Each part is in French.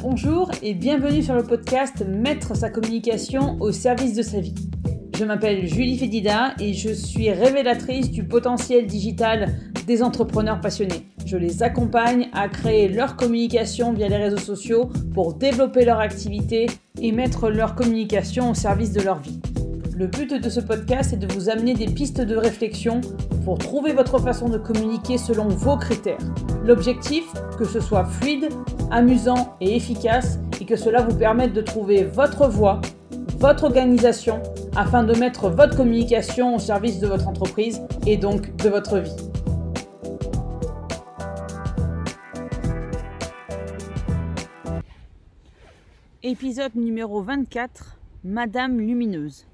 Bonjour et bienvenue sur le podcast Mettre sa communication au service de sa vie. Je m'appelle Julie Fédida et je suis révélatrice du potentiel digital des entrepreneurs passionnés. Je les accompagne à créer leur communication via les réseaux sociaux pour développer leur activité et mettre leur communication au service de leur vie. Le but de ce podcast est de vous amener des pistes de réflexion pour trouver votre façon de communiquer selon vos critères. L'objectif, que ce soit fluide, amusant et efficace et que cela vous permette de trouver votre voie, votre organisation afin de mettre votre communication au service de votre entreprise et donc de votre vie. Épisode numéro 24, Madame Lumineuse.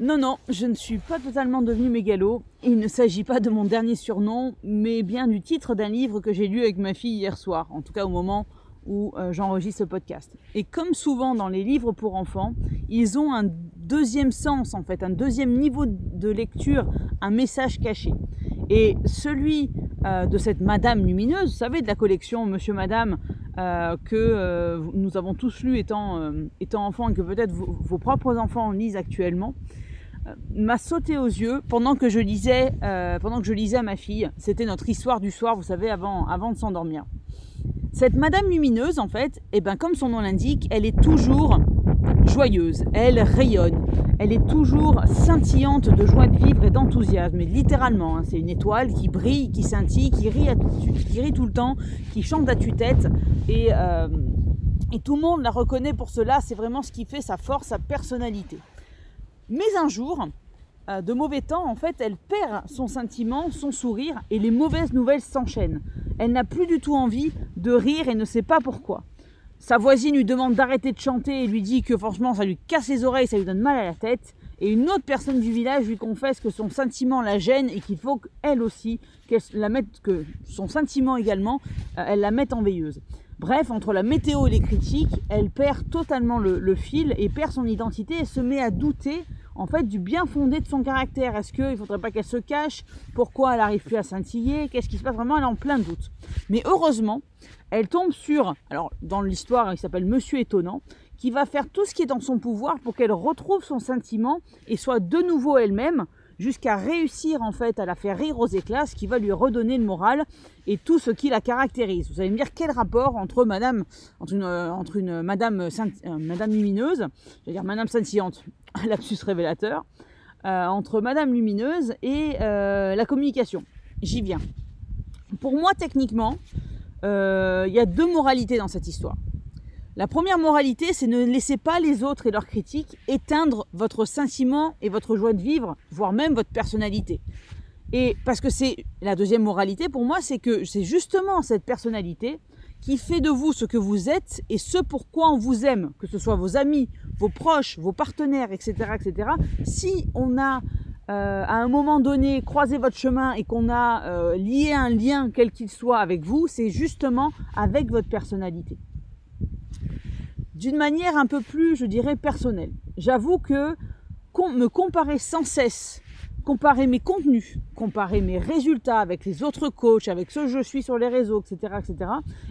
Non, non, je ne suis pas totalement devenue mégalo. Il ne s'agit pas de mon dernier surnom, mais bien du titre d'un livre que j'ai lu avec ma fille hier soir, en tout cas au moment où euh, j'enregistre ce podcast. Et comme souvent dans les livres pour enfants, ils ont un deuxième sens en fait, un deuxième niveau de lecture, un message caché. Et celui euh, de cette Madame lumineuse, vous savez, de la collection Monsieur Madame, euh, que nous avons tous lu étant, étant enfants et que peut-être vos, propres enfants lisent actuellement, m'a sauté aux yeux pendant que je lisais, euh, pendant que je lisais à ma fille. C'était notre histoire du soir, vous savez, avant, avant de s'endormir. Cette Madame Lumineuse, en fait, eh ben, comme son nom l'indique, elle est toujours joyeuse, elle rayonne, elle est toujours scintillante de joie de vivre et d'enthousiasme, littéralement. Hein. c'est une étoile qui brille, qui scintille, qui rit, qui rit tout le temps, qui chante à tue-tête et, euh, et tout le monde la reconnaît pour cela. C'est vraiment ce qui fait sa force, sa personnalité. Mais un jour, euh, de mauvais temps, en fait, elle perd son sentiment, son sourire, et les mauvaises nouvelles s'enchaînent. Elle n'a plus du tout envie de rire et ne sait pas pourquoi. Sa voisine lui demande d'arrêter de chanter et lui dit que franchement ça lui casse les oreilles, ça lui donne mal à la tête. Et une autre personne du village lui confesse que son sentiment la gêne et qu'il faut qu'elle aussi, qu'elle la mette, que son sentiment également, euh, elle la mette en veilleuse. Bref, entre la météo et les critiques, elle perd totalement le, le fil et perd son identité et se met à douter en fait du bien fondé de son caractère. Est-ce qu'il ne faudrait pas qu'elle se cache? Pourquoi elle n'arrive plus à scintiller? Qu'est-ce qui se passe? Vraiment Elle est en plein doute. Mais heureusement, elle tombe sur, alors dans l'histoire, il s'appelle Monsieur Étonnant, qui va faire tout ce qui est dans son pouvoir pour qu'elle retrouve son sentiment et soit de nouveau elle-même jusqu'à réussir en fait à la faire rire aux éclats, ce qui va lui redonner le moral et tout ce qui la caractérise. Vous allez me dire quel rapport entre Madame, entre une, euh, entre une Madame, euh, Madame lumineuse, je dire Madame scintillante, lapsus révélateur, euh, entre Madame lumineuse et la communication. J'y viens. Pour moi, techniquement, il y a deux moralités dans cette histoire. La première moralité, c'est ne laissez pas les autres et leurs critiques éteindre votre sentiment et votre joie de vivre, voire même votre personnalité. Et parce que c'est la deuxième moralité pour moi, c'est que c'est justement cette personnalité qui fait de vous ce que vous êtes et ce pourquoi on vous aime, que ce soit vos amis, vos proches, vos partenaires, etc., etc. Si on a euh, à un moment donné croisé votre chemin et qu'on a euh, lié un lien quel qu'il soit avec vous, c'est justement avec votre personnalité d'une manière un peu plus, je dirais, personnelle. J'avoue que me comparer sans cesse, comparer mes contenus, comparer mes résultats avec les autres coachs, avec ceux que je suis sur les réseaux, etc., etc.,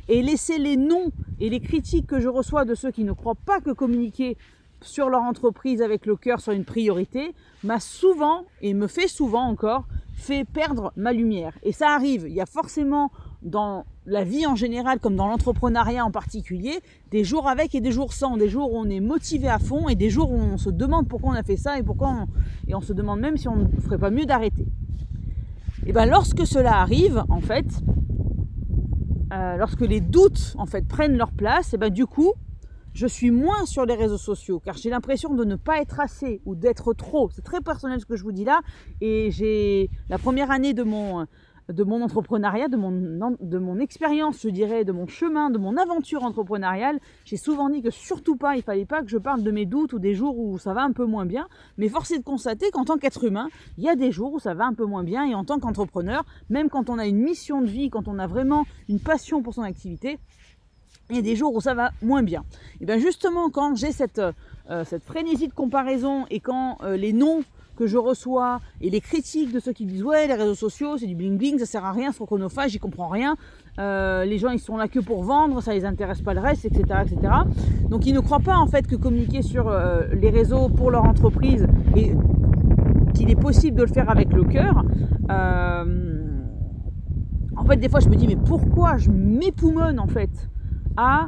et laisser les noms et les critiques que je reçois de ceux qui ne croient pas que communiquer sur leur entreprise avec le cœur soit une priorité, m'a souvent, et me fait souvent encore, fait perdre ma lumière. Et ça arrive, il y a forcément dans la vie en général, comme dans l'entrepreneuriat en particulier, des jours avec et des jours sans, des jours où on est motivé à fond et des jours où on se demande pourquoi on a fait ça et pourquoi on, et on se demande même si on ne ferait pas mieux d'arrêter. Et bien lorsque cela arrive, en fait, euh, lorsque les doutes en fait prennent leur place, et ben du coup, je suis moins sur les réseaux sociaux car j'ai l'impression de ne pas être assez ou d'être trop. C'est très personnel ce que je vous dis là. Et j'ai la première année de mon de mon entrepreneuriat, de mon, de mon expérience, je dirais, de mon chemin, de mon aventure entrepreneuriale, j'ai souvent dit que surtout pas, il fallait pas que je parle de mes doutes ou des jours où ça va un peu moins bien. Mais force est de constater qu'en tant qu'être humain, il y a des jours où ça va un peu moins bien. Et en tant qu'entrepreneur, même quand on a une mission de vie, quand on a vraiment une passion pour son activité, il y a des jours où ça va moins bien. Et bien justement, quand j'ai cette, euh, cette frénésie de comparaison et quand euh, les noms que je reçois et les critiques de ceux qui disent ouais les réseaux sociaux c'est du bling bling, ça sert à rien, c'est chronophage, j'y comprends rien, euh, les gens ils sont là que pour vendre, ça les intéresse pas le reste, etc., etc. Donc ils ne croient pas en fait que communiquer sur euh, les réseaux pour leur entreprise et qu'il est possible de le faire avec le cœur. Euh, en fait, des fois, je me dis mais pourquoi je m'époumonne en fait à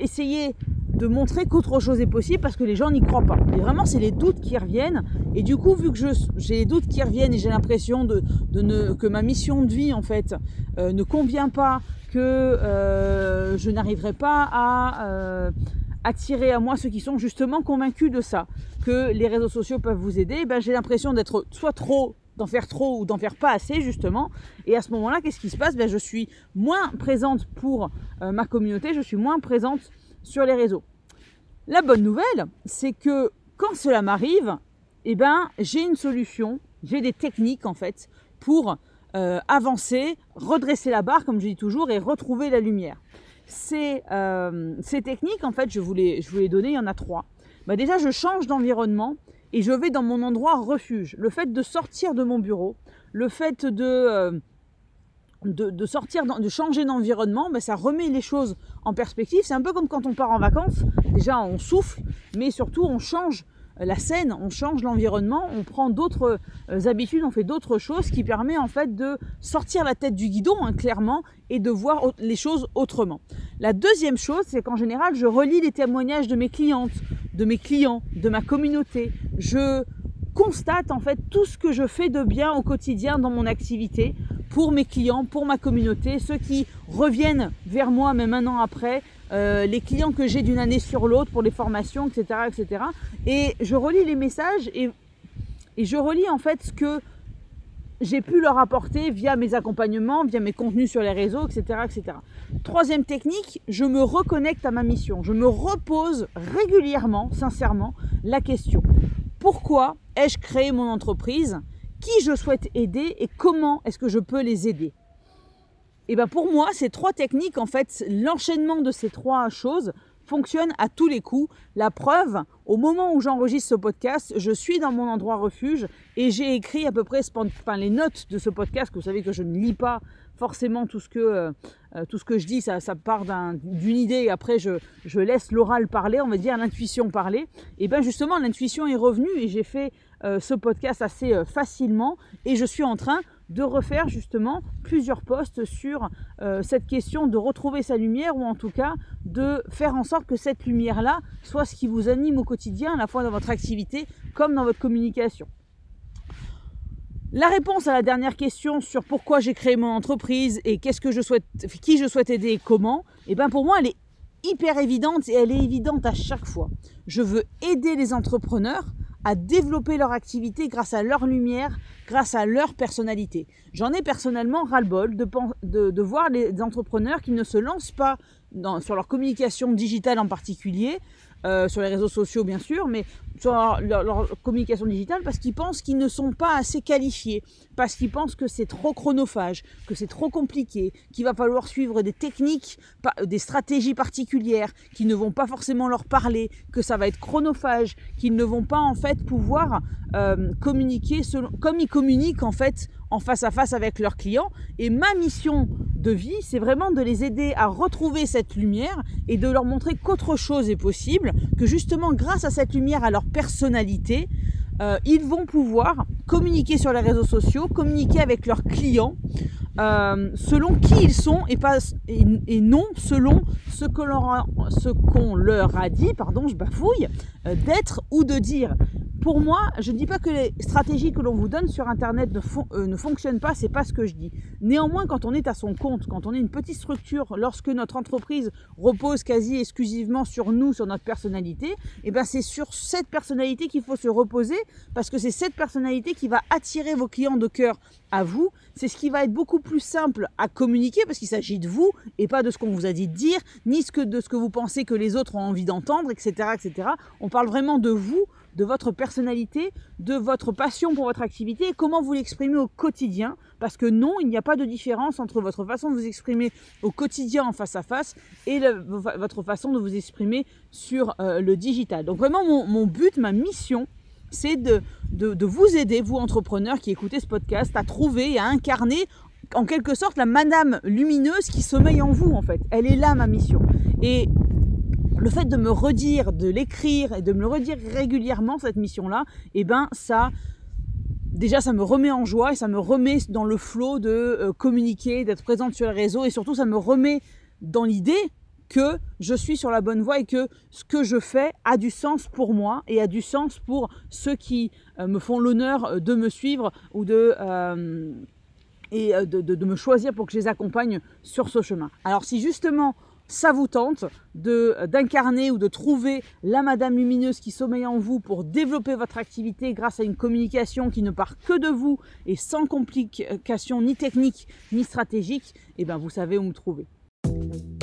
essayer de montrer qu'autre chose est possible parce que les gens n'y croient pas. Et vraiment, c'est les doutes qui reviennent. Et du coup, vu que j'ai les doutes qui reviennent et j'ai l'impression de, ne, que ma mission de vie, en fait, euh, ne convient pas, que euh, je n'arriverai pas à euh, attirer à moi ceux qui sont justement convaincus de ça, que les réseaux sociaux peuvent vous aider, ben, j'ai l'impression d'être soit trop d'en faire trop ou d'en faire pas assez justement. Et à ce moment-là, qu'est-ce qui se passe? Ben, Je suis moins présente pour ma communauté, je suis moins présente sur les réseaux. La bonne nouvelle, c'est que quand cela m'arrive, eh ben, j'ai une solution, j'ai des techniques en fait pour euh, avancer, redresser la barre, comme je dis toujours, et retrouver la lumière. Ces, euh, ces techniques, en fait, je vous, les, je vous les donner, il y en a trois. Bah déjà, je change d'environnement et je vais dans mon endroit refuge. Le fait de sortir de mon bureau, le fait de... Euh, de, sortir, de changer d'environnement, ben, ça remet les choses en perspective. C'est un peu comme quand on part en vacances. Déjà, on souffle, mais surtout, on change la scène, on change l'environnement, on prend d'autres euh, habitudes, on fait d'autres choses qui permet en fait de sortir la tête du guidon, hein, clairement, et de voir les choses autrement. La deuxième chose, c'est qu'en général, je relis les témoignages de mes clientes, de mes clients, de ma communauté. Je constate en fait tout ce que je fais de bien au quotidien dans mon activité pour mes clients, pour ma communauté, ceux qui reviennent vers moi même un an après, euh, les clients que j'ai d'une année sur l'autre pour les formations, etc., etc. Et je relis les messages et, et je relis en fait ce que j'ai pu leur apporter via mes accompagnements, via mes contenus sur les réseaux, etc., etc. Troisième technique, je me reconnecte à ma mission. Je me repose régulièrement, sincèrement, la question pourquoi ai-je créé mon entreprise qui je souhaite aider et comment est-ce que je peux les aider. Et bien pour moi, ces trois techniques, en fait, l'enchaînement de ces trois choses fonctionne à tous les coups. La preuve, au moment où j'enregistre ce podcast, je suis dans mon endroit refuge et j'ai écrit à peu près enfin, les notes de ce podcast, vous savez que je ne lis pas forcément tout ce que, euh, euh, tout ce que je dis, ça, part d'une idée et après je, laisse l'oral parler, on va dire l'intuition parler. Et bien justement, l'intuition est revenue et j'ai fait euh, ce podcast assez facilement et je suis en train de refaire justement plusieurs posts sur euh, cette question de retrouver sa lumière ou en tout cas de faire en sorte que cette lumière-là soit ce qui vous anime au quotidien, à la fois dans votre activité comme dans votre communication. La réponse à la dernière question sur pourquoi j'ai créé mon entreprise et qu'est-ce que je souhaite, qui je souhaite aider et comment, eh bien pour moi elle est hyper évidente et elle est évidente à chaque fois. Je veux aider les entrepreneurs à développer leur activité grâce à leur lumière, grâce à leur personnalité. J'en ai personnellement ras-le-bol de, voir les entrepreneurs qui ne se lancent pas sur leur communication digitale en particulier, euh, sur les réseaux sociaux bien sûr, mais sur leur, communication digitale parce qu'ils pensent qu'ils ne sont pas assez qualifiés, parce qu'ils pensent que c'est trop chronophage, que c'est trop compliqué, qu'il va falloir suivre des techniques, des stratégies particulières qui ne vont pas forcément leur parler, que ça va être chronophage, qu'ils ne vont pas en fait pouvoir euh, communiquer comme ils communiquent en fait face à face avec leurs clients. Et ma mission de vie, c'est vraiment de les aider à retrouver cette lumière et de leur montrer qu'autre chose est possible, que justement grâce à cette lumière, à leur personnalité, euh, ils vont pouvoir communiquer sur les réseaux sociaux, communiquer avec leurs clients euh, selon qui ils sont et, pas, et, non selon ce qu'on leur, leur, a dit, pardon, je bafouille, euh, d'être ou de dire pour moi, je ne dis pas que les stratégies que l'on vous donne sur Internet ne, euh, ne fonctionnent pas, c'est pas ce que je dis. Néanmoins, quand on est à son compte, quand on est une petite structure, lorsque notre entreprise repose quasi exclusivement sur nous, sur notre personnalité, et eh ben c'est sur cette personnalité qu'il faut se reposer, parce que c'est cette personnalité qui va attirer vos clients de cœur à vous. C'est ce qui va être beaucoup plus simple à communiquer, parce qu'il s'agit de vous et pas de ce qu'on vous a dit de dire, ni ce que, de ce que vous pensez que les autres ont envie d'entendre, etc., etc. On parle vraiment de vous de votre personnalité, de votre passion pour votre activité comment vous l'exprimez au quotidien. Parce que non, il n'y a pas de différence entre votre façon de vous exprimer au quotidien en face à face et votre façon de vous exprimer sur euh, le digital. Donc vraiment, mon, but, ma mission, c'est de, de, vous aider, vous entrepreneurs qui écoutez ce podcast, à trouver et à incarner en quelque sorte la madame lumineuse qui sommeille en vous en fait. Elle est là ma mission. Et le fait de me redire, de l'écrire et de me le redire régulièrement cette mission-là, eh ben ça, déjà ça me remet en joie et ça me remet dans le flot de euh, communiquer, d'être présente sur les réseaux et surtout ça me remet dans l'idée que je suis sur la bonne voie et que ce que je fais a du sens pour moi et a du sens pour ceux qui euh, me font l'honneur de me suivre ou de, euh, et de, me choisir pour que je les accompagne sur ce chemin. Alors si justement ça vous tente d'incarner ou de trouver la madame lumineuse qui sommeille en vous pour développer votre activité grâce à une communication qui ne part que de vous et sans complications ni techniques ni stratégiques, et eh bien vous savez où me trouver.